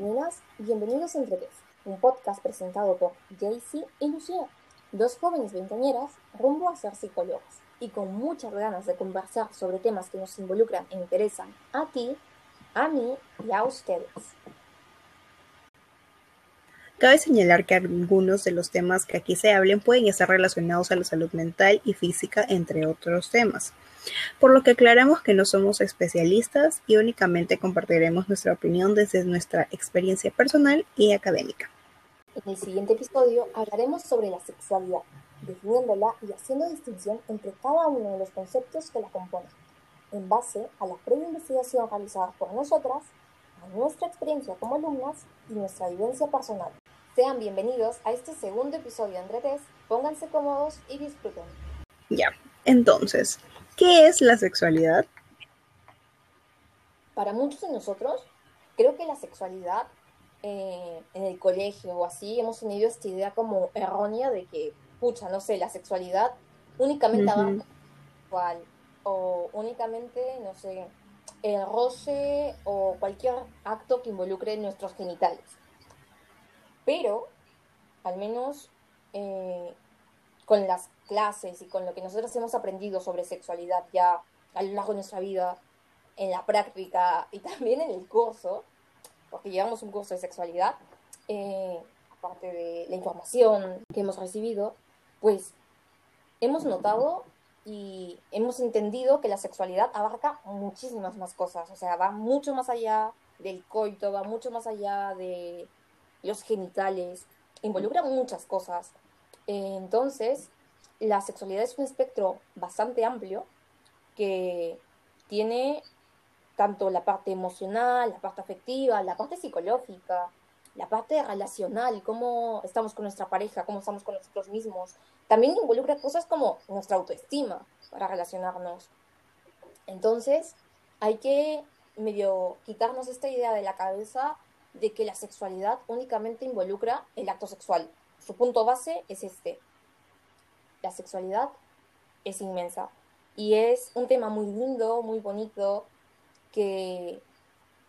Buenas, bienvenidos a Entretes, un podcast presentado por Jaycee y Lucía, dos jóvenes veinteañeras rumbo a ser psicólogas y con muchas ganas de conversar sobre temas que nos involucran e interesan a ti, a mí y a ustedes. Cabe señalar que algunos de los temas que aquí se hablen pueden estar relacionados a la salud mental y física, entre otros temas por lo que aclaramos que no somos especialistas y únicamente compartiremos nuestra opinión desde nuestra experiencia personal y académica. En el siguiente episodio hablaremos sobre la sexualidad, definiéndola y haciendo distinción entre cada uno de los conceptos que la componen, en base a la previa investigación realizada por nosotras, a nuestra experiencia como alumnas y nuestra vivencia personal. Sean bienvenidos a este segundo episodio de Entre pónganse cómodos y disfruten. Ya, entonces, ¿Qué es la sexualidad? Para muchos de nosotros, creo que la sexualidad eh, en el colegio o así hemos tenido esta idea como errónea de que, pucha, no sé, la sexualidad únicamente uh o únicamente, no sé, el roce o cualquier acto que involucre nuestros genitales. Pero, al menos eh, con las clases y con lo que nosotros hemos aprendido sobre sexualidad ya a lo largo de nuestra vida, en la práctica y también en el curso, porque llevamos un curso de sexualidad, eh, aparte de la información que hemos recibido, pues hemos notado y hemos entendido que la sexualidad abarca muchísimas más cosas, o sea, va mucho más allá del coito, va mucho más allá de los genitales, involucra muchas cosas. Entonces, la sexualidad es un espectro bastante amplio que tiene tanto la parte emocional, la parte afectiva, la parte psicológica, la parte relacional, cómo estamos con nuestra pareja, cómo estamos con nosotros mismos. También involucra cosas como nuestra autoestima para relacionarnos. Entonces, hay que medio quitarnos esta idea de la cabeza de que la sexualidad únicamente involucra el acto sexual. Su punto base es este, la sexualidad es inmensa. Y es un tema muy lindo, muy bonito, que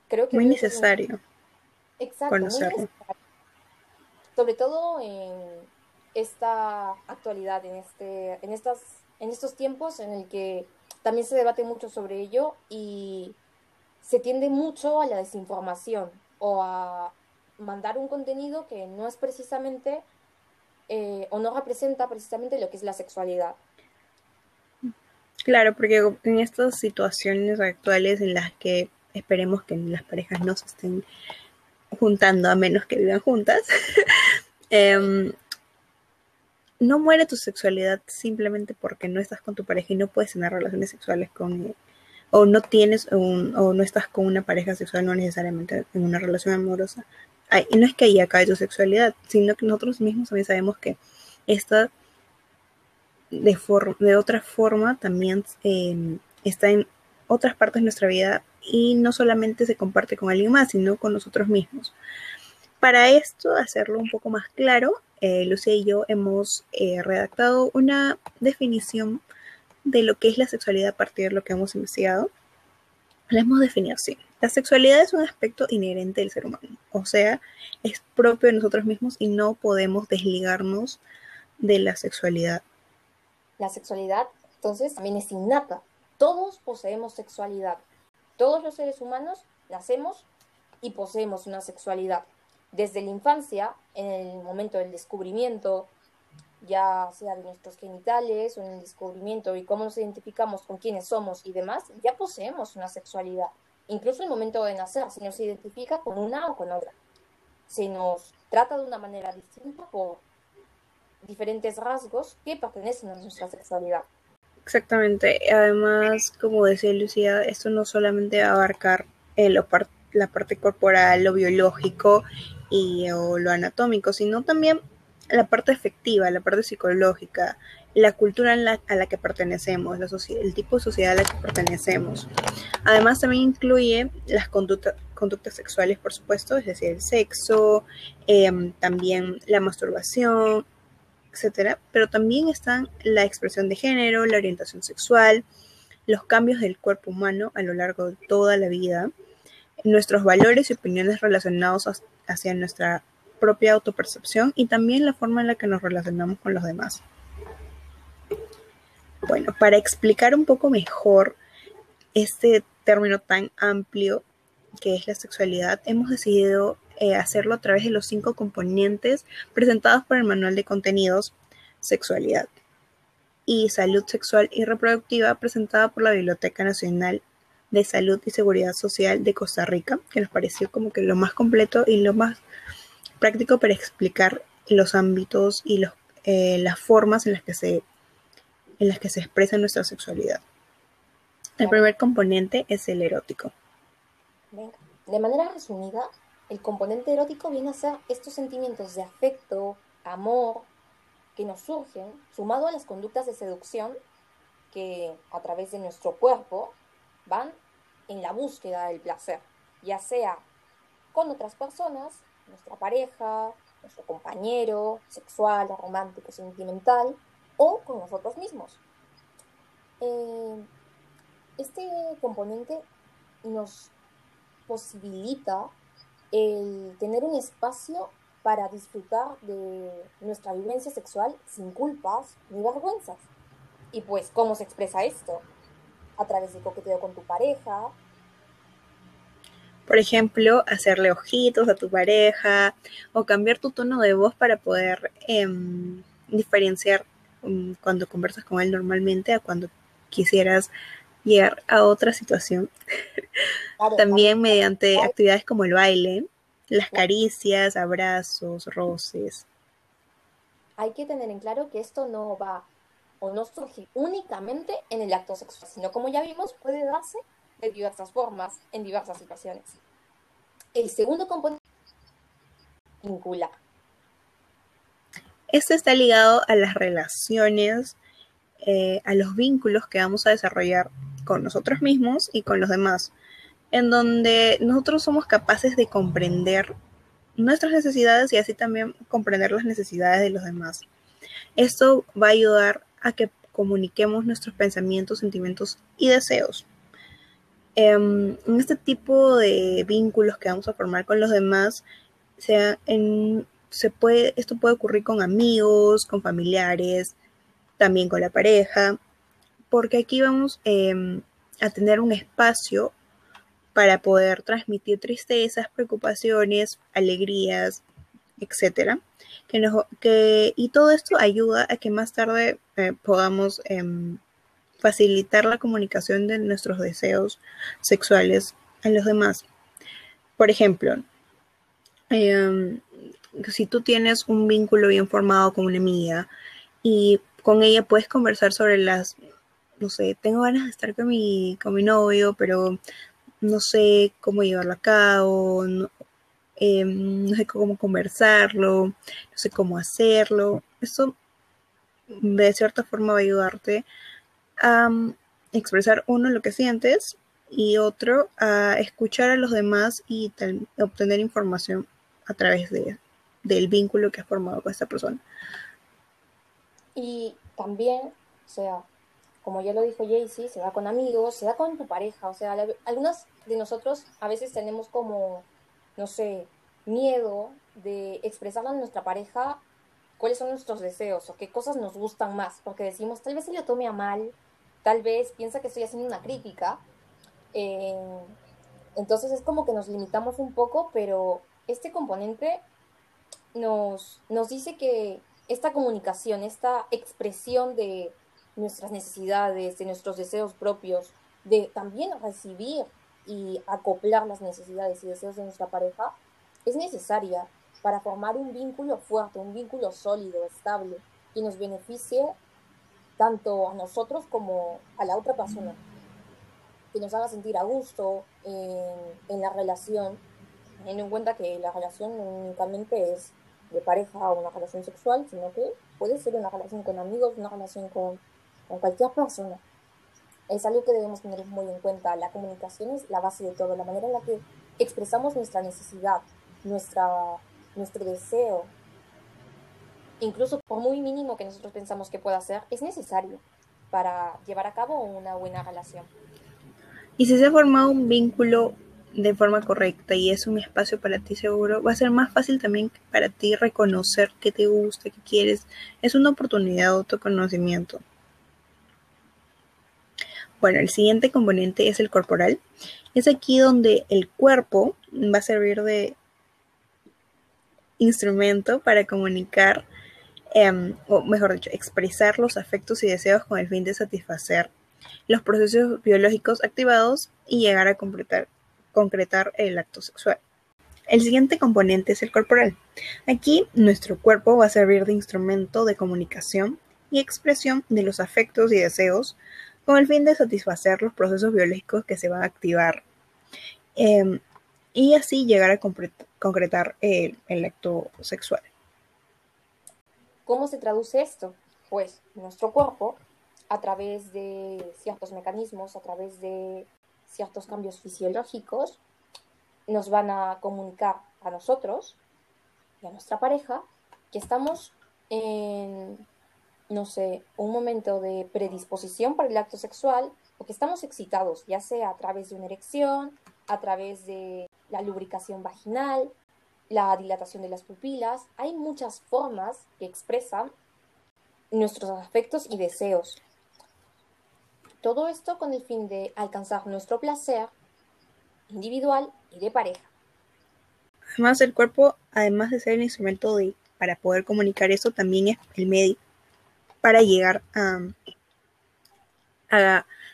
creo que... Muy necesario. Exacto. Sobre todo en esta actualidad, en, este, en, estas, en estos tiempos en el que también se debate mucho sobre ello y se tiende mucho a la desinformación o a mandar un contenido que no es precisamente eh, o no representa precisamente lo que es la sexualidad. Claro, porque en estas situaciones actuales en las que esperemos que las parejas no se estén juntando a menos que vivan juntas, em, no muere tu sexualidad simplemente porque no estás con tu pareja y no puedes tener relaciones sexuales con o no tienes un, o no estás con una pareja sexual, no necesariamente en una relación amorosa, no es que ahí acabe tu sexualidad, sino que nosotros mismos también sabemos que esta de, de otra forma también em, está en otras partes de nuestra vida y no solamente se comparte con alguien más, sino con nosotros mismos. Para esto, hacerlo un poco más claro, eh, Lucía y yo hemos eh, redactado una definición de lo que es la sexualidad a partir de lo que hemos investigado. La hemos definido así. La sexualidad es un aspecto inherente del ser humano, o sea, es propio de nosotros mismos y no podemos desligarnos de la sexualidad. La sexualidad, entonces, también es innata. Todos poseemos sexualidad. Todos los seres humanos nacemos y poseemos una sexualidad. Desde la infancia, en el momento del descubrimiento, ya sea de nuestros genitales o en el descubrimiento y cómo nos identificamos con quiénes somos y demás, ya poseemos una sexualidad incluso el momento de nacer, se nos identifica con una o con otra. Se nos trata de una manera distinta por diferentes rasgos que pertenecen a nuestra sexualidad. Exactamente. Además, como decía Lucía, esto no solamente va a abarcar la parte corporal, lo biológico y o lo anatómico, sino también la parte efectiva, la parte psicológica, la cultura a la que pertenecemos, el tipo de sociedad a la que pertenecemos. Además, también incluye las conductas sexuales, por supuesto, es decir, el sexo, em, también la masturbación, etcétera, pero también están la expresión de género, la orientación sexual, los cambios del cuerpo humano a lo largo de toda la vida, nuestros valores y opiniones relacionados hacia nuestra propia autopercepción y también la forma en la que nos relacionamos con los demás. Bueno, para explicar un poco mejor este término tan amplio que es la sexualidad, hemos decidido eh, hacerlo a través de los cinco componentes presentados por el Manual de Contenidos Sexualidad y Salud Sexual y Reproductiva presentada por la Biblioteca Nacional de Salud y Seguridad Social de Costa Rica, que nos pareció como que lo más completo y lo más práctico para explicar los ámbitos y eh, las formas en las, que se, en las que se expresa nuestra sexualidad. El primer componente es el erótico. De manera resumida, el componente erótico viene a ser estos sentimientos de afecto, amor, que nos surgen, sumado a las conductas de seducción que a través de nuestro cuerpo van en la búsqueda del placer, ya sea con otras personas, nuestra pareja, nuestro compañero sexual, romántico, sentimental, o con nosotros mismos. Eh, este componente nos posibilita el tener un espacio para disfrutar de nuestra vivencia sexual sin culpas ni vergüenzas. Y pues, ¿cómo se expresa esto? A través de coqueteo con tu pareja. Por ejemplo, hacerle ojitos a tu pareja o cambiar tu tono de voz para poder em, diferenciar cuando conversas con él normalmente a cuando quisieras llegar a otra situación. También mediante actividades como el baile, las caricias, abrazos, roces. Hay que tener en claro que esto no va o no surge únicamente en el acto sexual, sino como ya vimos, puede darse de diversas formas, en diversas situaciones. El segundo componente vincular. Este está ligado a las relaciones, eh, a los vínculos que vamos a desarrollar con nosotros mismos y con los demás en donde nosotros somos capaces de comprender nuestras necesidades y así también comprender las necesidades de los demás. Esto va a ayudar a que comuniquemos nuestros pensamientos, sentimientos y deseos. Em, en este tipo de vínculos que vamos a formar con los demás, sea en, se puede, esto puede ocurrir con amigos, con familiares, también con la pareja, porque aquí vamos em, a tener un espacio para poder transmitir tristezas, preocupaciones, alegrías, etcétera. Que y todo esto ayuda a que más tarde eh, podamos em, facilitar la comunicación de nuestros deseos sexuales a los demás. Por ejemplo, em, si tú tienes un vínculo bien formado con una amiga y con ella puedes conversar sobre las, no sé, tengo ganas de estar con mi, con mi novio, pero no sé cómo llevarlo a cabo, em, no, sé cómo conversarlo, no sé cómo hacerlo. Eso de cierta forma va a ayudarte a mm, expresar uno lo que sientes y otro a escuchar a los demás y obtener información a través de, del vínculo que has formado con esta persona. Y también, o sea, como ya lo dijo Jaycee, se da con amigos, se da con tu pareja, o sea, algunas de nosotros a veces tenemos como, no sé, miedo de expresarle a nuestra pareja cuáles son nuestros deseos o qué cosas nos gustan más, porque decimos, tal vez se lo tome a mal, tal vez piensa que estoy haciendo una crítica, eh, entonces es como que nos limitamos un poco, pero este componente nos, nos dice que esta comunicación, esta expresión de nuestras necesidades, de nuestros deseos propios, de también recibir y acoplar las necesidades y deseos de nuestra pareja, es necesaria para formar un vínculo fuerte, un vínculo sólido, estable, que nos beneficie tanto a nosotros como a la otra persona, que nos haga sentir a gusto en, en la relación, teniendo en cuenta que la relación únicamente es de pareja o una relación sexual, sino que puede ser una relación con amigos, una relación con con cualquier persona. Es algo que debemos tener muy en cuenta. La comunicación es la base de todo, la manera en la que expresamos nuestra necesidad, nuestra, nuestro deseo, incluso por muy mínimo que nosotros pensamos que pueda ser, es necesario para llevar a cabo una buena relación. Y si se ha formado un vínculo de forma correcta y es un espacio para ti seguro, va a ser más fácil también para ti reconocer qué te gusta, qué quieres. Es una oportunidad de autoconocimiento. Bueno, el siguiente componente es el corporal. Es aquí donde el cuerpo va a servir de instrumento para comunicar, em, o mejor dicho, expresar los afectos y deseos con el fin de satisfacer los procesos biológicos activados y llegar a completar, concretar el acto sexual. El siguiente componente es el corporal. Aquí nuestro cuerpo va a servir de instrumento de comunicación y expresión de los afectos y deseos con el fin de satisfacer los procesos biológicos que se van a activar em, y así llegar a concretar el, el acto sexual. ¿Cómo se traduce esto? Pues nuestro cuerpo, a través de ciertos mecanismos, a través de ciertos cambios fisiológicos, nos van a comunicar a nosotros y a nuestra pareja que estamos en, no sé, un momento de predisposición para el acto sexual o que estamos excitados, ya sea a través de una erección, a través de la lubricación vaginal, la dilatación de las pupilas. Hay muchas formas que expresan nuestros afectos y deseos. Todo esto con el fin de alcanzar nuestro placer individual y de pareja. Además, el cuerpo, además de ser el instrumento de, para poder comunicar eso, también es el medio para llegar a,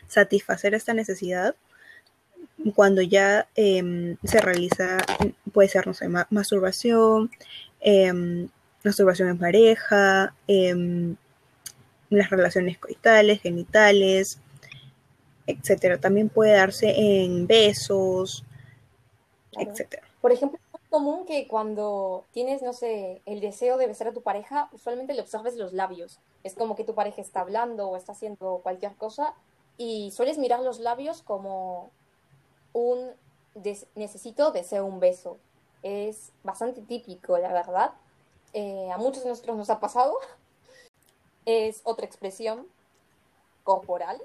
satisfacer esta necesidad cuando ya em, se realiza, puede ser, no sé, masturbación, em, masturbación en pareja, em, las relaciones coitales, genitales, etcétera. También puede darse en besos, etcétera. Por ejemplo, es común que cuando tienes, no sé, el deseo de besar a tu pareja, usualmente le observes los labios. Es como que tu pareja está hablando o está haciendo cualquier cosa y sueles mirar los labios como un necesito, deseo un beso. Es bastante típico, la verdad. Eh, a muchos de nosotros nos ha pasado. Es otra expresión corporal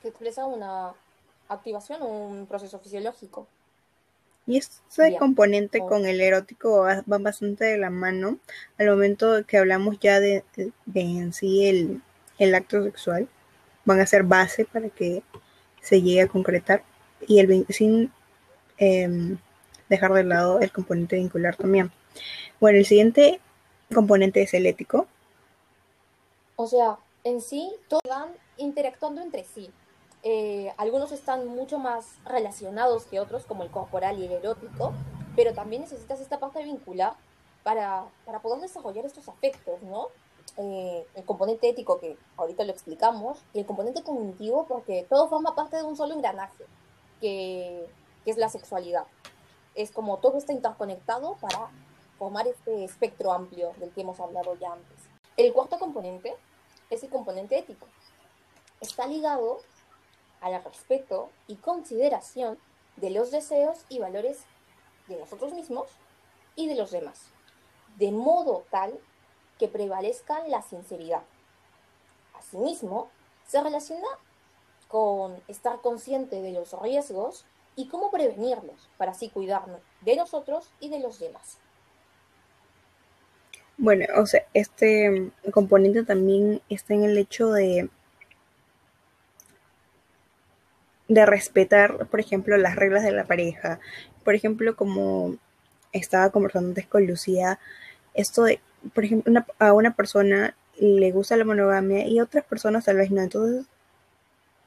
que expresa una activación o un proceso fisiológico. Y este componente con el erótico van bastante de la mano al momento que hablamos ya de, en sí el, el, acto sexual. Van a ser base para que se llegue a concretar y el sin em, dejar de lado el componente vincular también. Bueno, el siguiente componente es el ético. O sea, en sí, todos interactuando entre sí. Eh, algunos están mucho más relacionados que otros, como el corporal y el erótico, pero también necesitas esta parte vincular para, para poder desarrollar estos afectos, ¿no? Eh, el componente ético, que ahorita lo explicamos, y el componente cognitivo, porque todo forma parte de un solo engranaje, que, que es la sexualidad. Es como todo está interconectado para formar este espectro amplio del que hemos hablado ya antes. El cuarto componente es el componente ético. Está ligado al respeto y consideración de los deseos y valores de nosotros mismos y de los demás, de modo tal que prevalezca la sinceridad. Asimismo, se relaciona con estar consciente de los riesgos y cómo prevenirlos para así cuidarnos de nosotros y de los demás. Bueno, o sea, este componente también está en el hecho de de respetar, por ejemplo, las reglas de la pareja. Por ejemplo, como estaba conversando antes con Lucía, esto de, por ejemplo, a una persona le gusta la monogamia y a otras personas tal vez no. Entonces,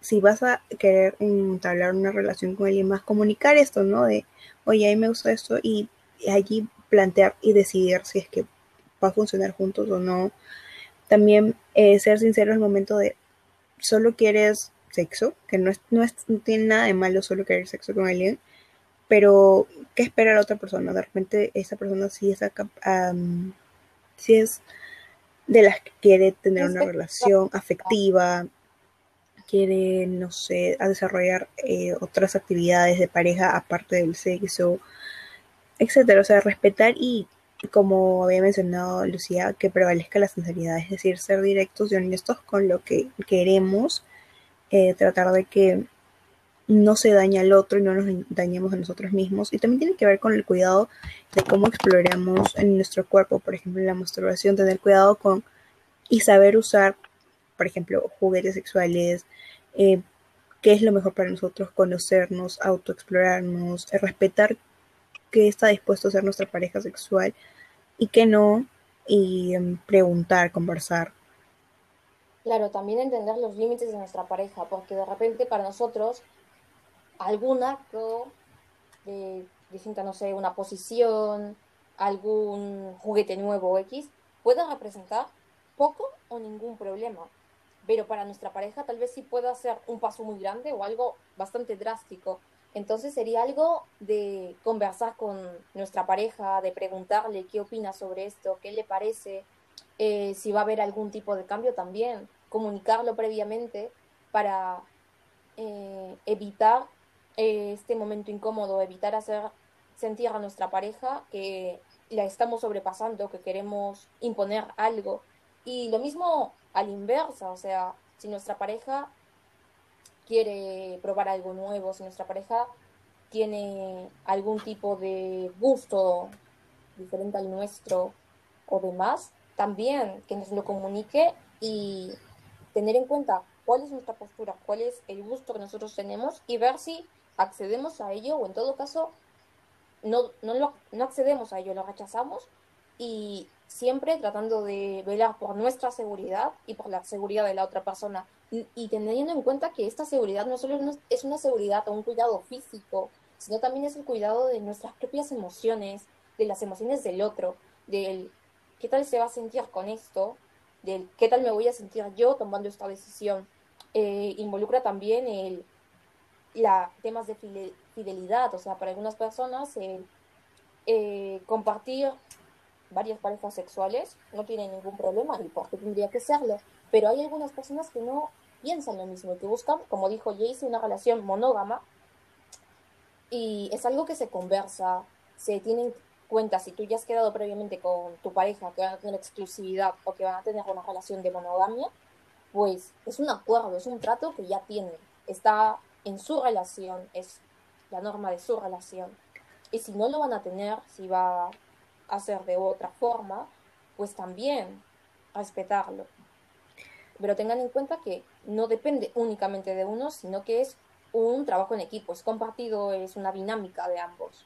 si vas a querer entablar una relación con alguien más, comunicar esto, ¿no? De, oye, a mí me gusta esto y allí plantear y decidir si es que va a funcionar juntos o no. También eh, ser sincero en el momento de, solo quieres sexo, que no, es, no, tiene nada de malo solo querer sexo con alguien, pero ¿qué espera la otra persona? De repente esa persona sí es, es de las que quiere tener una relación afectiva, quiere, no sé, a desarrollar eh, otras actividades de pareja aparte del sexo, etcétera. O sea, respetar y, como había mencionado Lucía, que prevalezca la sinceridad, es decir, ser directos y honestos con lo que queremos eh, tratar de que no se daña al otro y no nos dañemos a nosotros mismos. Y también tiene que ver con el cuidado de cómo exploramos en nuestro cuerpo, por ejemplo, en la masturbación, tener cuidado con y saber usar, por ejemplo, juguetes sexuales, eh, qué es lo mejor para nosotros, conocernos, autoexplorarnos, respetar qué está dispuesto a ser nuestra pareja sexual y qué no, y em, preguntar, conversar. Claro, también entender los límites de nuestra pareja, porque de repente para nosotros algún acto de distinta, no sé, una posición, algún juguete nuevo X, puede representar poco o ningún problema. Pero para nuestra pareja tal vez sí pueda ser un paso muy grande o algo bastante drástico. Entonces sería algo de conversar con nuestra pareja, de preguntarle qué opina sobre esto, qué le parece, eh, si va a haber algún tipo de cambio también, comunicarlo previamente para eh, evitar eh, este momento incómodo, evitar hacer sentir a nuestra pareja que la estamos sobrepasando, que queremos imponer algo. Y lo mismo a la inversa, o sea, si nuestra pareja quiere probar algo nuevo, si nuestra pareja tiene algún tipo de gusto diferente al nuestro o demás, también que nos lo comunique y tener en cuenta cuál es nuestra postura, cuál es el gusto que nosotros tenemos y ver si accedemos a ello o en todo caso no, no, no accedemos a ello, lo rechazamos y siempre tratando de velar por nuestra seguridad y por la seguridad de la otra persona. Y, teniendo en cuenta que esta seguridad no solo es una seguridad o un cuidado físico, sino también es el cuidado de nuestras propias emociones, de las emociones del otro, del qué tal se va a sentir con esto, del qué tal me voy a sentir yo tomando esta decisión. Eh, involucra también el la, temas de fidelidad, o sea, para algunas personas eh, compartir varias parejas sexuales no tiene ningún problema y por qué tendría que serlo, pero hay algunas personas que no piensan lo mismo que buscan, como dijo Jayce, una relación monógama y es algo que se conversa, se tiene en cuenta si tú ya has quedado previamente con tu pareja que van a tener exclusividad o que van a tener una relación de monogamia, pues es un acuerdo, es un trato que ya tienen, está en su relación, es la norma de su relación. Y si no lo van a tener, si va a ser de otra forma, pues también respetarlo. Pero tengan en cuenta que no depende únicamente de uno, sino que es un trabajo en equipo, es compartido, es una dinámica de ambos.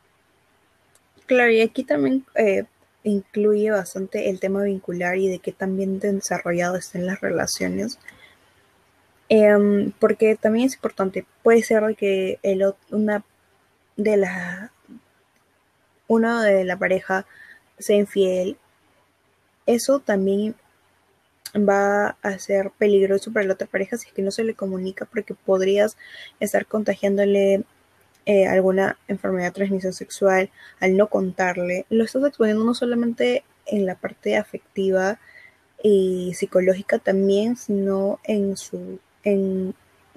Claro, y aquí también eh, incluye bastante el tema vincular y de que también desarrollado estén las relaciones. Em, porque también es importante, puede ser que el, una de la uno de la pareja sea infiel, eso también va a ser peligroso para la otra pareja si es que no se le comunica porque podrías estar contagiándole eh, alguna enfermedad de transmisión sexual al no contarle. Lo estás exponiendo no solamente en la parte afectiva y psicológica también, sino en su en,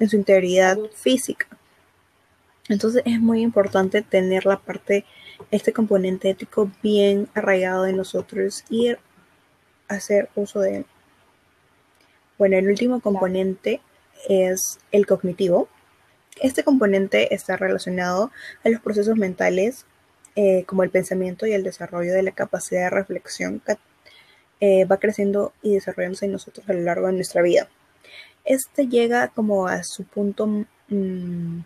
su integridad física. Entonces es muy importante tener la parte, este componente ético bien arraigado de nosotros y hacer uso de él. Bueno, el último componente es el cognitivo. Este componente está relacionado a los procesos mentales eh, como el pensamiento y el desarrollo de la capacidad de reflexión que eh, va creciendo y desarrollándose en nosotros a lo largo de nuestra vida. Este llega como a su punto mm,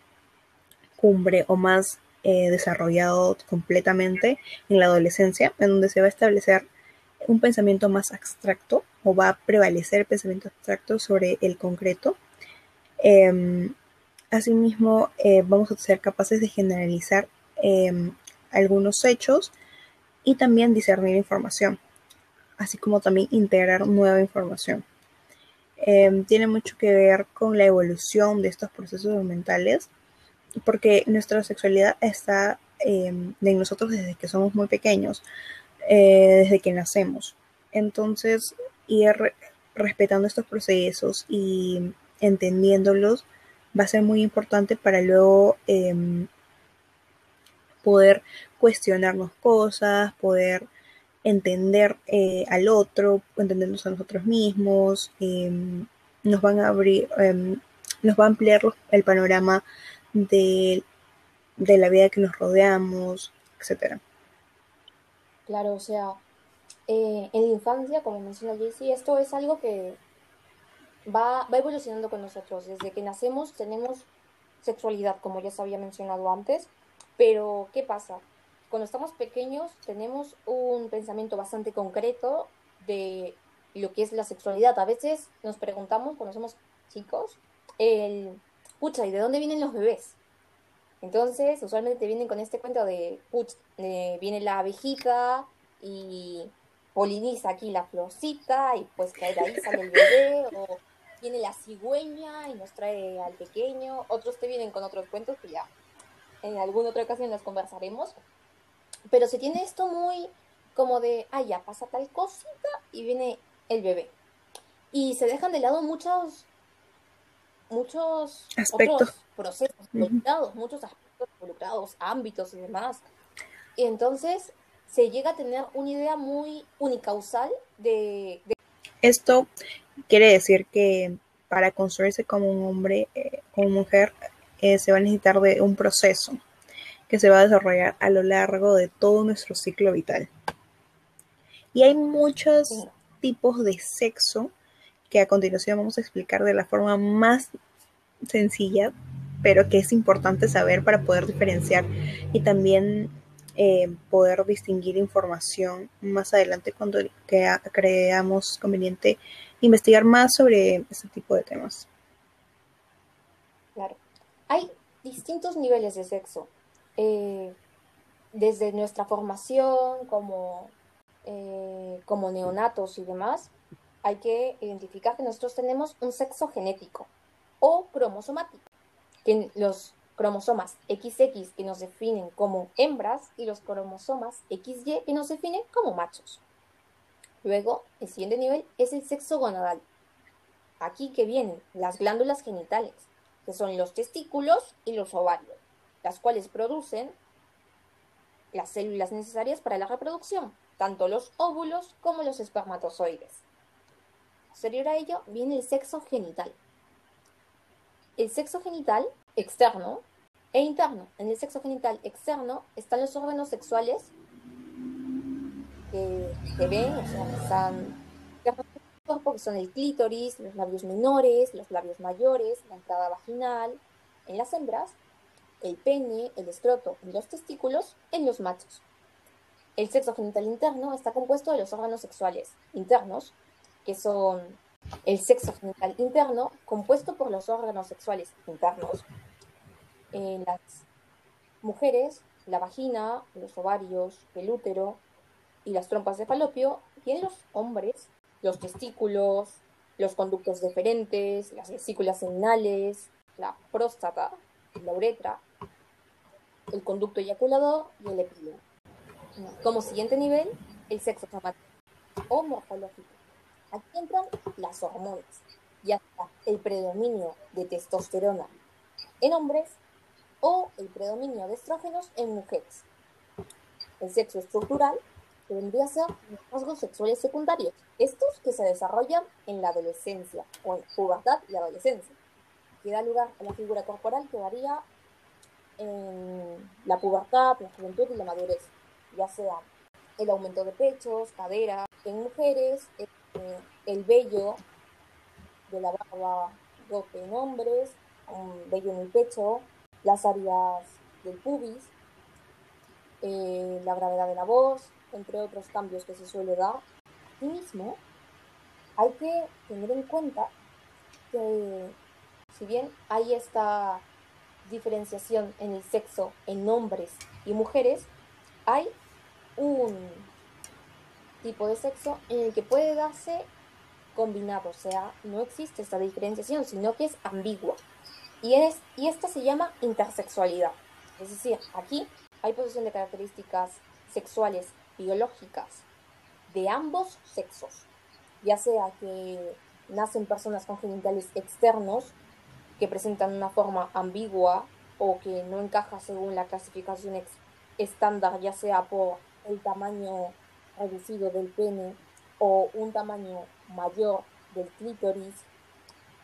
cumbre o más eh, desarrollado completamente en la adolescencia, en donde se va a establecer un pensamiento más abstracto o va a prevalecer el pensamiento abstracto sobre el concreto. Em, asimismo, eh, vamos a ser capaces de generalizar em, algunos hechos y también discernir información, así como también integrar nueva información. Em, tiene mucho que ver con la evolución de estos procesos mentales, porque nuestra sexualidad está em, en nosotros desde que somos muy pequeños, eh, desde que nacemos. Entonces, ir respetando estos procesos y entendiéndolos va a ser muy importante para luego em, poder cuestionarnos cosas, poder entender eh, al otro, entendernos a nosotros mismos, em, nos van a abrir, em, nos va a ampliar el panorama de, de la vida que nos rodeamos, etcétera. Claro, o sea, eh, en infancia, como menciona Jaycee, esto es algo que va, va evolucionando con nosotros. Desde que nacemos tenemos sexualidad, como ya se había mencionado antes, pero ¿qué pasa? Cuando estamos pequeños tenemos un pensamiento bastante concreto de lo que es la sexualidad. A veces nos preguntamos, cuando somos chicos, el, pucha, ¿y de dónde vienen los bebés? Entonces, usualmente te vienen con este cuento de, pucha, viene la abejita y poliniza aquí la florcita y pues que de ahí sale bebé, o viene la cigüeña y nos trae al pequeño. Otros te vienen con otros cuentos que ya en alguna otra ocasión las conversaremos. Pero se tiene esto muy como de, ah, ya pasa tal cosita y viene el bebé. Y se dejan de lado muchos, muchos aspectos. procesos involucrados, muchos aspectos involucrados, ámbitos y demás. Y entonces se llega a tener una idea muy unicausal de... Esto quiere decir que para construirse como un hombre, eh, como mujer, eh, se va a necesitar de un proceso que se va a desarrollar a lo largo de todo nuestro ciclo vital. Y hay muchos tipos de sexo que a continuación vamos a explicar de la forma más sencilla, pero que es importante saber para poder diferenciar y también eh, poder distinguir información más adelante cuando creamos conveniente investigar más sobre este tipo de temas. Claro. Hay distintos niveles de sexo. Eh, desde nuestra formación como, eh, como neonatos y demás, hay que identificar que nosotros tenemos un sexo genético o cromosomático, que los cromosomas XX que nos definen como hembras y los cromosomas XY que nos definen como machos. Luego, el siguiente nivel es el sexo gonadal. Aquí que vienen las glándulas genitales, que son los testículos y los ovarios, las cuales producen las células necesarias para la reproducción, tanto los óvulos como los espermatozoides. Posterior a ello viene el sexo genital. El sexo genital externo e interno. En el sexo genital externo están los órganos sexuales se ven, o sea, están que son el clítoris, los labios menores, los labios mayores, la entrada vaginal en las hembras, el pene, el escroto y los testículos en los machos. El sexo genital interno está compuesto de los órganos sexuales internos, que son el sexo genital interno compuesto por los órganos sexuales internos, en las mujeres, la vagina, los ovarios, el útero y las trompas de falopio, y en los hombres, los testículos, los conductos deferentes, las vesículas seminales, la próstata, la uretra, el conducto eyaculador y el epílogo. Como siguiente nivel, el sexo somático o morfológico. Aquí entran las hormonas, ya está el predominio de testosterona en hombres o el predominio de estrógenos en mujeres. El sexo estructural que vendría a ser los rasgos sexuales secundarios, estos que se desarrollan en la adolescencia o en pubertad y adolescencia, que da lugar a la figura corporal que varía en la pubertad, la juventud y la madurez, ya sea el aumento de pechos, cadera, en mujeres, eh, el vello de la barba rote en hombres, un vello en el pecho, las áreas del pubis, eh, la gravedad de la voz, entre otros cambios que se suele dar. mismo hay que tener en cuenta que si bien hay esta diferenciación en el sexo en hombres y mujeres, hay un tipo de sexo en el que puede darse combinado, o sea, no existe esta diferenciación, sino que es ambigua. Y, es, y esta se llama intersexualidad. Es decir, aquí hay posesión de características sexuales biológicas de ambos sexos, ya sea que nacen personas con genitales externos que presentan una forma ambigua o que no encaja según la clasificación estándar, ya sea por el tamaño reducido del pene o un tamaño mayor del clítoris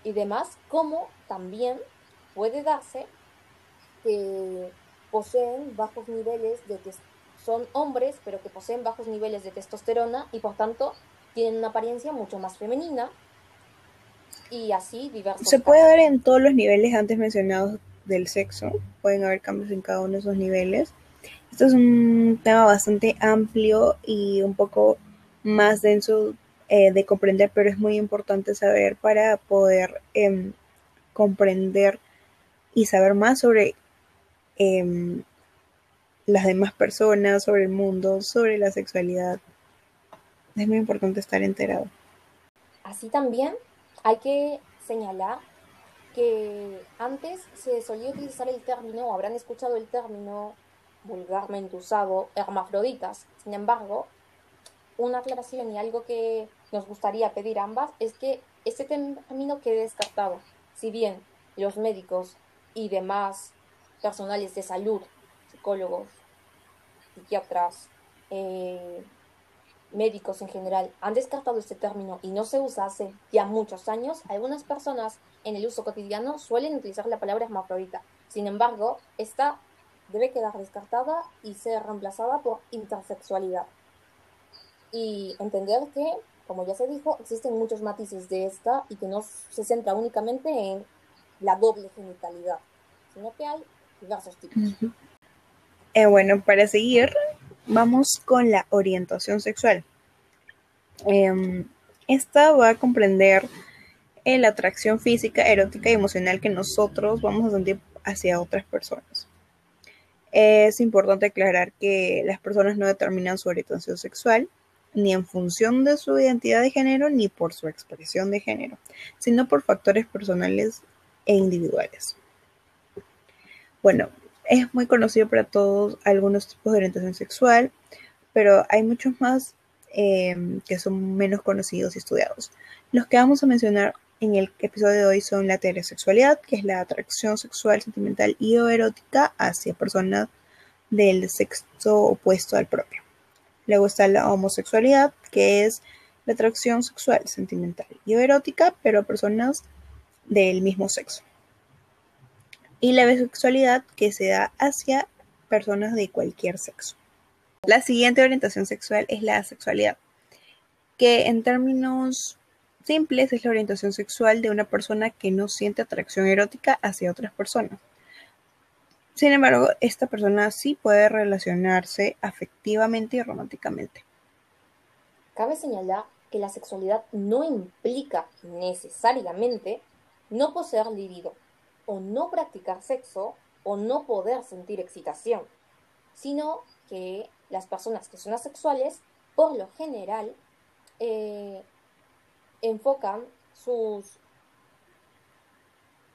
y demás, como también puede darse que poseen bajos niveles de son hombres, pero que poseen bajos niveles de testosterona y por tanto tienen una apariencia mucho más femenina y así diversos. Se puede ver en todos los niveles antes mencionados del sexo, pueden haber cambios en cada uno de esos niveles. Esto es un tema bastante amplio y un poco más denso eh, de comprender, pero es muy importante saber para poder em, comprender y saber más sobre em, las demás personas, sobre el mundo, sobre la sexualidad. Es muy importante estar enterado. Así también hay que señalar que antes se solía utilizar el término, habrán escuchado el término vulgarmente usado, hermafroditas. Sin embargo, una aclaración y algo que nos gustaría pedir ambas es que este término quede descartado. Si bien los médicos y demás personales de salud, psicólogos, psiquiatras, eh, médicos en general han descartado este término y no se usa hace ya muchos años, algunas personas en el uso cotidiano suelen utilizar la palabra hermafrodita. Sin embargo, esta debe quedar descartada y ser reemplazada por intersexualidad. Y entender que, como ya se dijo, existen muchos matices de esta y que no se centra únicamente en la doble genitalidad, sino que hay diversos tipos. Eh, bueno, para seguir, vamos con la orientación sexual. Em, esta va a comprender la atracción física, erótica y emocional que nosotros vamos a sentir hacia otras personas. Es importante aclarar que las personas no determinan su orientación sexual ni en función de su identidad de género ni por su expresión de género, sino por factores personales e individuales. Bueno, es muy conocido para todos algunos tipos de orientación sexual, pero hay muchos más em, que son menos conocidos y estudiados. Los que vamos a mencionar en el episodio de hoy son la heterosexualidad, que es la atracción sexual, sentimental y erótica hacia personas del sexo opuesto al propio. Luego está la homosexualidad, que es la atracción sexual, sentimental y erótica, pero a personas del mismo sexo y la bisexualidad que se da hacia personas de cualquier sexo. La siguiente orientación sexual es la sexualidad, que en términos simples es la orientación sexual de una persona que no siente atracción erótica hacia otras personas. Sin embargo, esta persona sí puede relacionarse afectivamente y románticamente. Cabe señalar que la sexualidad no implica necesariamente no poseer libido, o no practicar sexo o no poder sentir excitación, sino que las personas que son asexuales, por lo general, eh, enfocan sus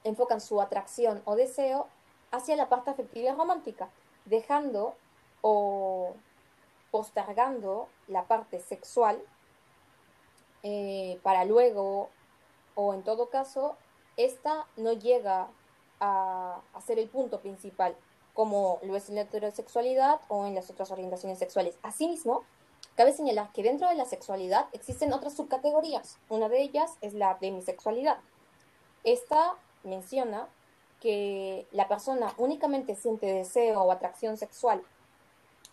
enfocan su atracción o deseo hacia la parte afectiva y romántica, dejando o postergando la parte sexual eh, para luego o en todo caso esta no llega a, ser el punto principal, como lo es en la heterosexualidad o en las otras orientaciones sexuales. Asimismo, cabe señalar que dentro de la sexualidad existen otras subcategorías. Una de ellas es la demisexualidad. Esta menciona que la persona únicamente siente deseo o atracción sexual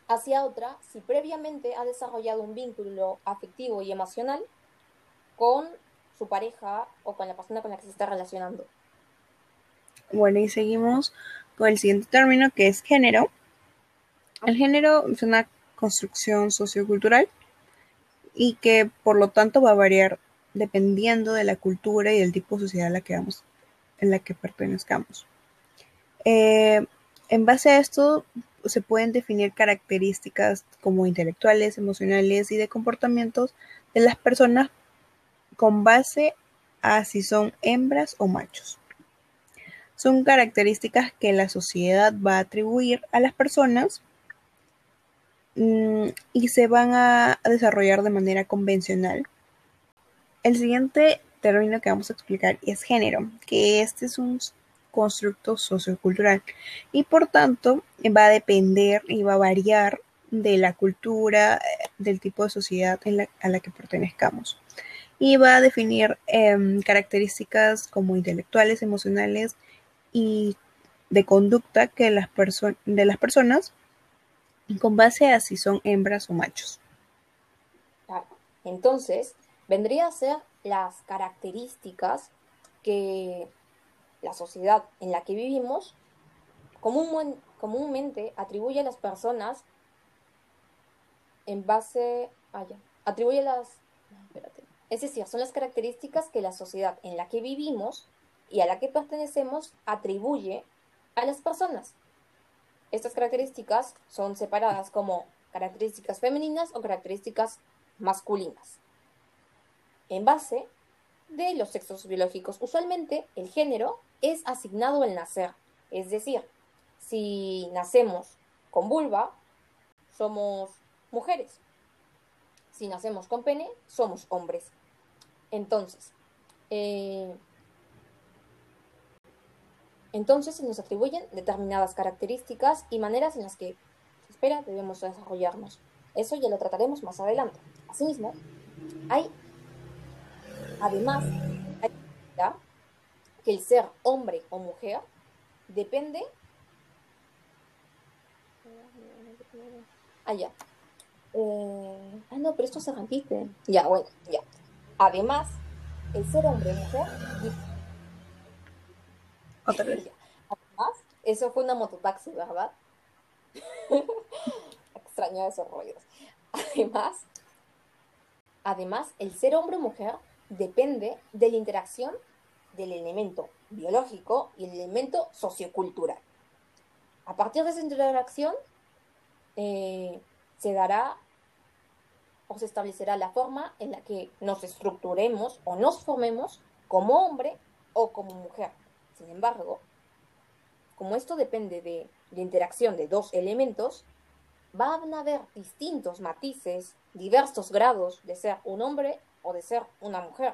hacia otra si previamente ha desarrollado un vínculo afectivo y emocional con su pareja o con la persona con la que se está relacionando. Bueno, y seguimos con el siguiente término que es género. El género es una construcción sociocultural y que por lo tanto va a variar dependiendo de la cultura y del tipo de sociedad en la que, vamos, en la que pertenezcamos. Eh, en base a esto se pueden definir características como intelectuales, emocionales y de comportamientos de las personas con base a si son hembras o machos son características que la sociedad va a atribuir a las personas mm, y se van a desarrollar de manera convencional. El siguiente término que vamos a explicar es género, que este es un constructo sociocultural y por tanto va a depender y va a variar de la cultura, eh, del tipo de sociedad a la que pertenezcamos. Y va a definir em, características como intelectuales, emocionales, y de conducta que las de las personas con base a si son hembras o machos. Entonces, vendría a ser las características que la sociedad en la que vivimos comúnmente atribuye a las personas en base a atribuye las es decir, son las características que la sociedad en la que vivimos y a la que pertenecemos atribuye a las personas. Estas características son separadas como características femeninas o características masculinas. En base de los sexos biológicos, usualmente el género es asignado al nacer. Es decir, si nacemos con vulva, somos mujeres. Si nacemos con pene, somos hombres. Entonces, eh, entonces se nos atribuyen determinadas características y maneras en las que se espera debemos desarrollarnos. Eso ya lo trataremos más adelante. Asimismo, hay, además, hay que el ser hombre o mujer depende... Ah, ya. Eh, ah, no, pero esto se repite. Ya, bueno, ya. Además, el ser hombre o mujer Además, eso fue una mototaxi, ¿verdad? Extraño esos ruidos. Además, además, el ser hombre o mujer depende de la interacción del elemento biológico y el elemento sociocultural. A partir de esa interacción, eh, se dará o se establecerá la forma en la que nos estructuremos o nos formemos como hombre o como mujer. Sin embargo, como esto depende de la interacción de dos elementos, van a haber distintos matices, diversos grados de ser un hombre o de ser una mujer.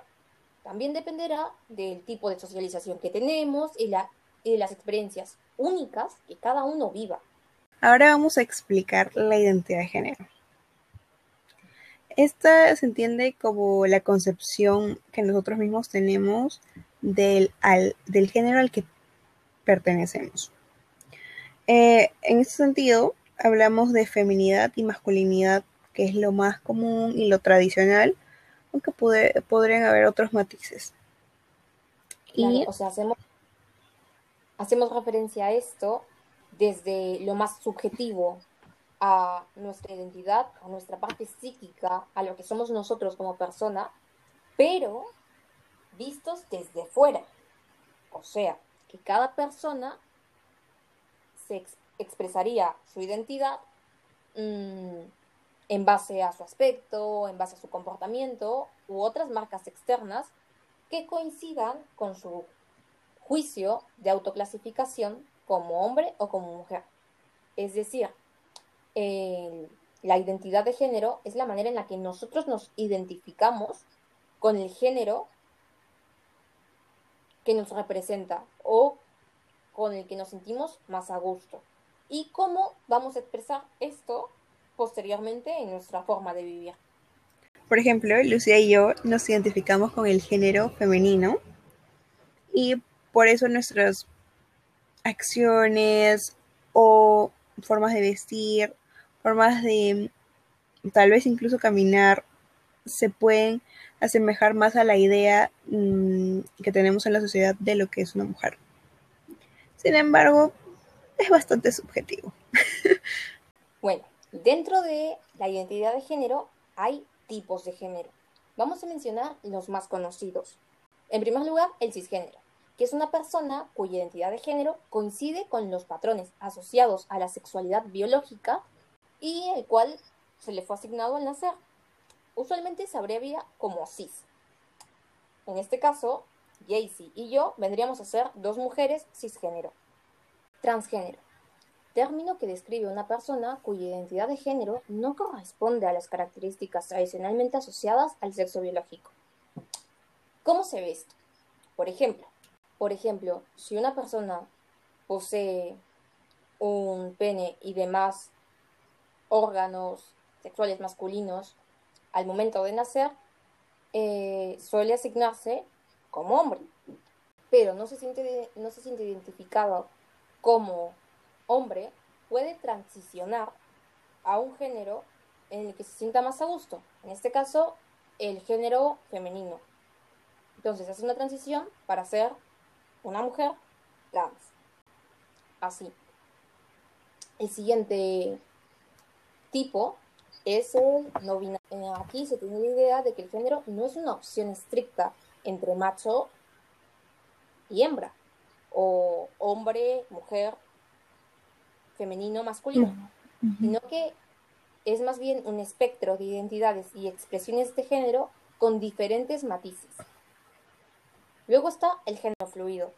También dependerá del tipo de socialización que tenemos y, de las experiencias únicas que cada uno viva. Ahora vamos a explicar la identidad de género. Esta se entiende como la concepción que nosotros mismos tenemos del, del género al que pertenecemos. Eh, en este sentido, hablamos de feminidad y masculinidad, que es lo más común y lo tradicional, aunque podrían haber otros matices. y, o sea, hacemos, hacemos referencia a esto desde lo más subjetivo a nuestra identidad, a nuestra parte psíquica, a lo que somos nosotros como persona, pero vistos desde fuera. O sea, que cada persona se expresaría su identidad mm, en base a su aspecto, en base a su comportamiento u otras marcas externas que coincidan con su juicio de autoclasificación como hombre o como mujer. Es decir, la identidad de género es la manera en la que nosotros nos identificamos con el género que nos representa o con el que nos sentimos más a gusto. Y cómo vamos a expresar esto posteriormente en nuestra forma de vivir. Por ejemplo, Lucía y yo nos identificamos con el género femenino y por eso nuestras acciones o formas de vestir, formas de tal vez incluso caminar, se pueden asemejar más a la idea mm, que tenemos en la sociedad de lo que es una mujer. Sin embargo, es bastante subjetivo. bueno, dentro de la identidad de género hay tipos de género. Vamos a mencionar los más conocidos. En primer lugar, el cisgénero, que es una persona cuya identidad de género coincide con los patrones asociados a la sexualidad biológica y el cual se le fue asignado al nacer usualmente se abrevia como cis. En este caso, Jaycee y yo vendríamos a ser dos mujeres cisgénero. Transgénero. Término que describe una persona cuya identidad de género no corresponde a las características tradicionalmente asociadas al sexo biológico. ¿Cómo se ve esto? Por ejemplo, por ejemplo, si una persona posee un pene y demás órganos sexuales masculinos al momento de nacer, eh, suele asignarse como hombre, pero no se siente, no se siente identificado como hombre puede transicionar a un género en el que se sienta más a gusto. En este caso, el género femenino. Entonces hace una transición para ser una mujer trans. Así. El siguiente tipo es el no binario. Aquí se tiene la idea de que el género no es una opción estricta entre macho y hembra, o hombre, mujer, femenino, masculino, sino que es más bien un espectro de identidades y expresiones de género con diferentes matices. Luego está el género fluido.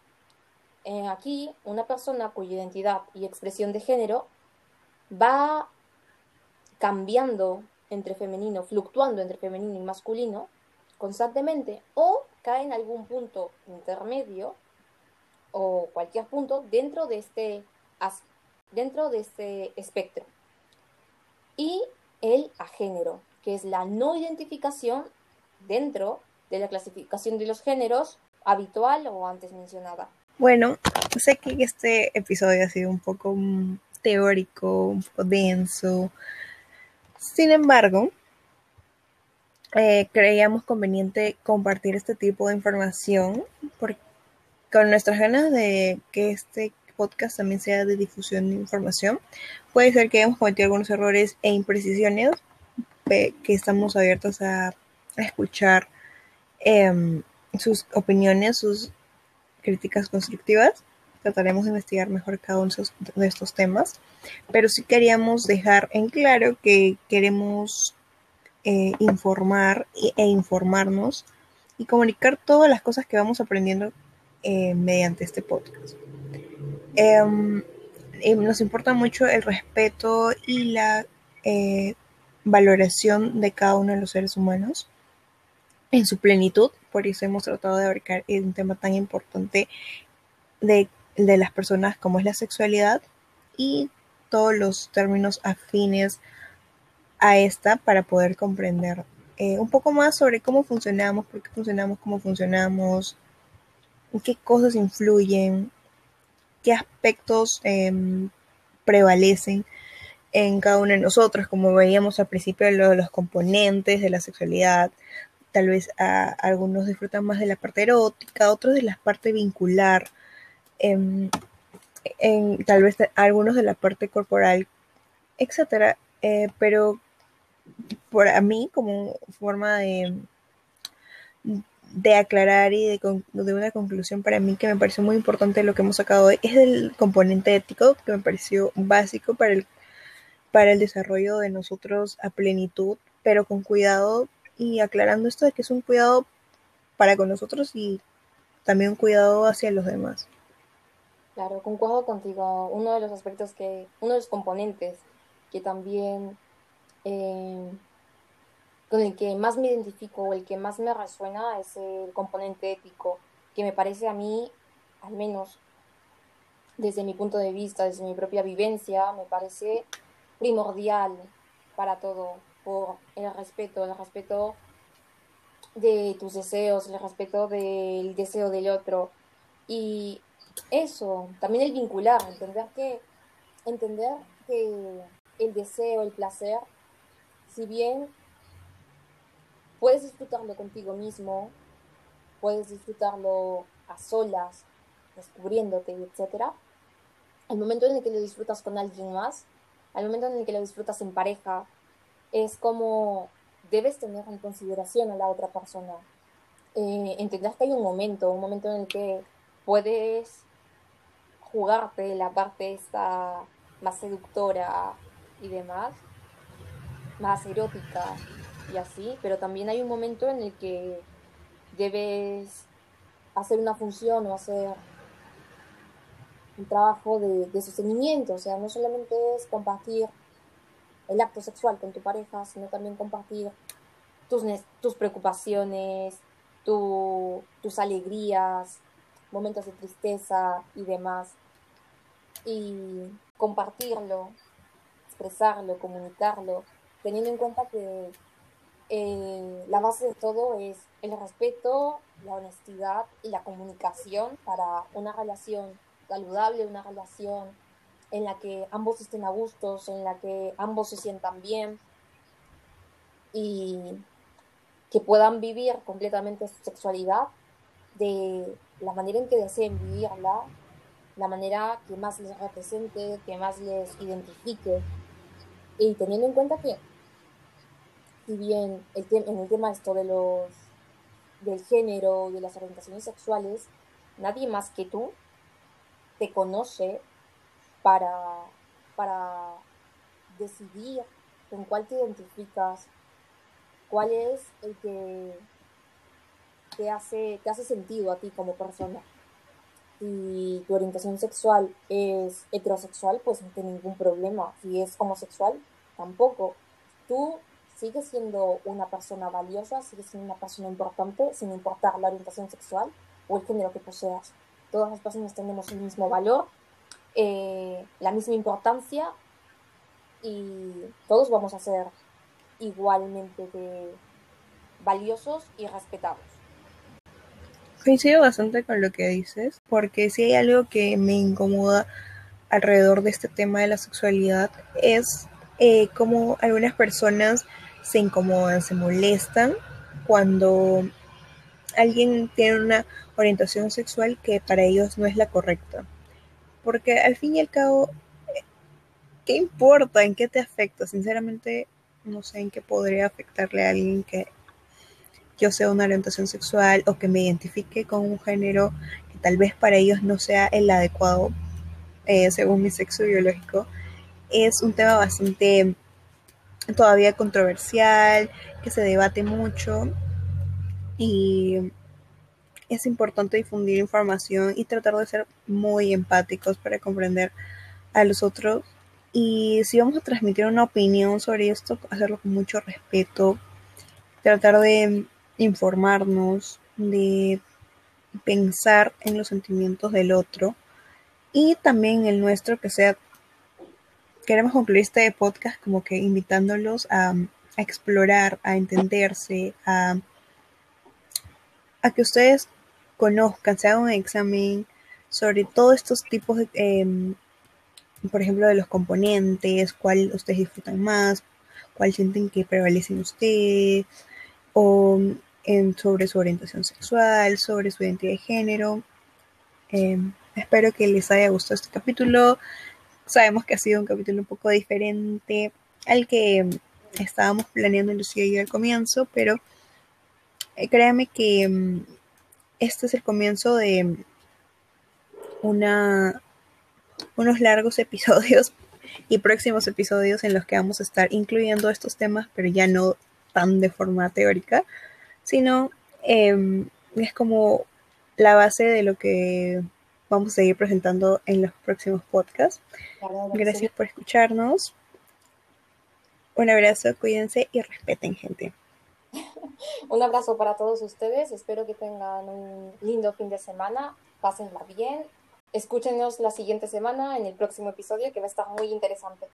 Eh, aquí, una persona cuya identidad y expresión de género va cambiando entre femenino, fluctuando entre femenino y masculino constantemente, o cae en algún punto intermedio o cualquier punto dentro de este, dentro de este espectro. Y el agénero, que es la no identificación dentro de la clasificación de los géneros habitual o antes mencionada. Bueno, sé que este episodio ha sido un poco mm, teórico, un poco denso. Sin embargo, eh, creíamos conveniente compartir este tipo de información con nuestras ganas de que este podcast también sea de difusión de información. Puede ser que hayamos cometido algunos errores e imprecisiones que estamos abiertos a, escuchar em, sus opiniones, sus críticas constructivas. Trataremos de investigar mejor cada uno de estos temas, pero sí queríamos dejar en claro que queremos eh, informar e informarnos y comunicar todas las cosas que vamos aprendiendo eh, mediante este podcast. Em, nos importa mucho el respeto y la eh, valoración de cada uno de los seres humanos en su plenitud, por eso hemos tratado de abarcar un tema tan importante de, de las personas como es la sexualidad y todos los términos afines a esta para poder comprender eh, un poco más sobre cómo funcionamos, por qué funcionamos, cómo funcionamos, qué cosas influyen, qué aspectos em, prevalecen en cada uno de nosotros, como veíamos al principio de los componentes de la sexualidad. Tal vez algunos disfrutan más de la parte erótica, otros de la parte vincular, em, en, tal vez algunos de la parte corporal, etcétera. Eh, pero a mí como forma de, de aclarar y de, de, una conclusión para mí que me pareció muy importante lo que hemos sacado hoy es el componente ético que me pareció básico para el, para el desarrollo de nosotros a plenitud, pero con cuidado y aclarando esto de que es un cuidado para con nosotros y también un cuidado hacia los demás. Claro, concuerdo contigo. Uno de los aspectos que, uno de los componentes que también eh, con el que más me identifico o el que más me resuena es el componente ético, que me parece a mí, al menos desde mi punto de vista, desde mi propia vivencia, me parece primordial para todo, por el respeto, el respeto de tus deseos, el respeto del deseo del otro. Y eso, también el vincular, entender que, entender que el deseo, el placer si bien puedes disfrutarlo contigo mismo, puedes disfrutarlo a solas, descubriéndote, etc., al momento en el que lo disfrutas con alguien más, al momento en el que lo disfrutas en pareja, es como debes tener en consideración a la otra persona. Eh, entender que hay un momento, un momento en el que puedes jugarte la parte esta más seductora y demás, más erótica y así, pero también hay un momento en el que debes hacer una función o hacer un trabajo de, sostenimiento, o sea, no solamente es compartir el acto sexual con tu pareja, sino también compartir tus, tus preocupaciones, tus alegrías, momentos de tristeza y demás. Y compartirlo, expresarlo, comunicarlo, teniendo en cuenta que eh, la base de todo es el respeto, la honestidad y la comunicación para una relación saludable, una relación en la que ambos estén a gustos, en la que ambos se sientan bien y que puedan vivir completamente su sexualidad de la manera en que deseen vivirla, la manera que más les represente, que más les identifique. Y teniendo en cuenta que, si bien el en el tema esto de los del género, de las orientaciones sexuales, nadie más que tú te conoce para, para decidir con cuál te identificas, cuál es el que te hace, te hace sentido a ti como persona. Si tu orientación sexual es heterosexual, pues no tiene ningún problema. Si es homosexual, tampoco. Tú sigues siendo una persona valiosa, sigues siendo una persona importante, sin importar la orientación sexual o el género que poseas. Todas las personas tenemos el mismo valor, eh, la misma importancia y todos vamos a ser igualmente valiosos y respetados. Coincido bastante con lo que dices, porque si hay algo que me incomoda alrededor de este tema de la sexualidad es eh, cómo algunas personas se incomodan, se molestan cuando alguien tiene una orientación sexual que para ellos no es la correcta. Porque al fin y al cabo, ¿qué importa? ¿En qué te afecta? Sinceramente, no sé en qué podría afectarle a alguien que yo sea una orientación sexual o que me identifique con un género que tal vez para ellos no sea el adecuado eh, según mi sexo biológico. Es un tema bastante todavía controversial, que se debate mucho y es importante difundir información y tratar de ser muy empáticos para comprender a los otros. Y si vamos a transmitir una opinión sobre esto, hacerlo con mucho respeto, tratar de informarnos, de pensar en los sentimientos del otro y también el nuestro que sea queremos concluir este podcast como que invitándolos a, explorar, a entenderse, a, a, que ustedes conozcan, se hagan un examen sobre todos estos tipos de, em, por ejemplo, de los componentes, cuál ustedes disfrutan más, cuál sienten que prevalecen ustedes, o sobre su orientación sexual, sobre su identidad de género. Em, espero que les haya gustado este capítulo. Sabemos que ha sido un capítulo un poco diferente al que estábamos planeando Lucía y yo al comienzo, pero eh, créanme que mm, este es el comienzo de una, unos largos episodios y próximos episodios en los que vamos a estar incluyendo estos temas, pero ya no tan de forma teórica, sino em, es como la base de lo que vamos a seguir presentando en los próximos podcasts. Gracias por escucharnos. Un abrazo, cuídense y respeten, gente. un abrazo para todos ustedes. Espero que tengan un lindo fin de semana. Pásenla bien. Escúchenos la siguiente semana en el próximo episodio que va a estar muy interesante.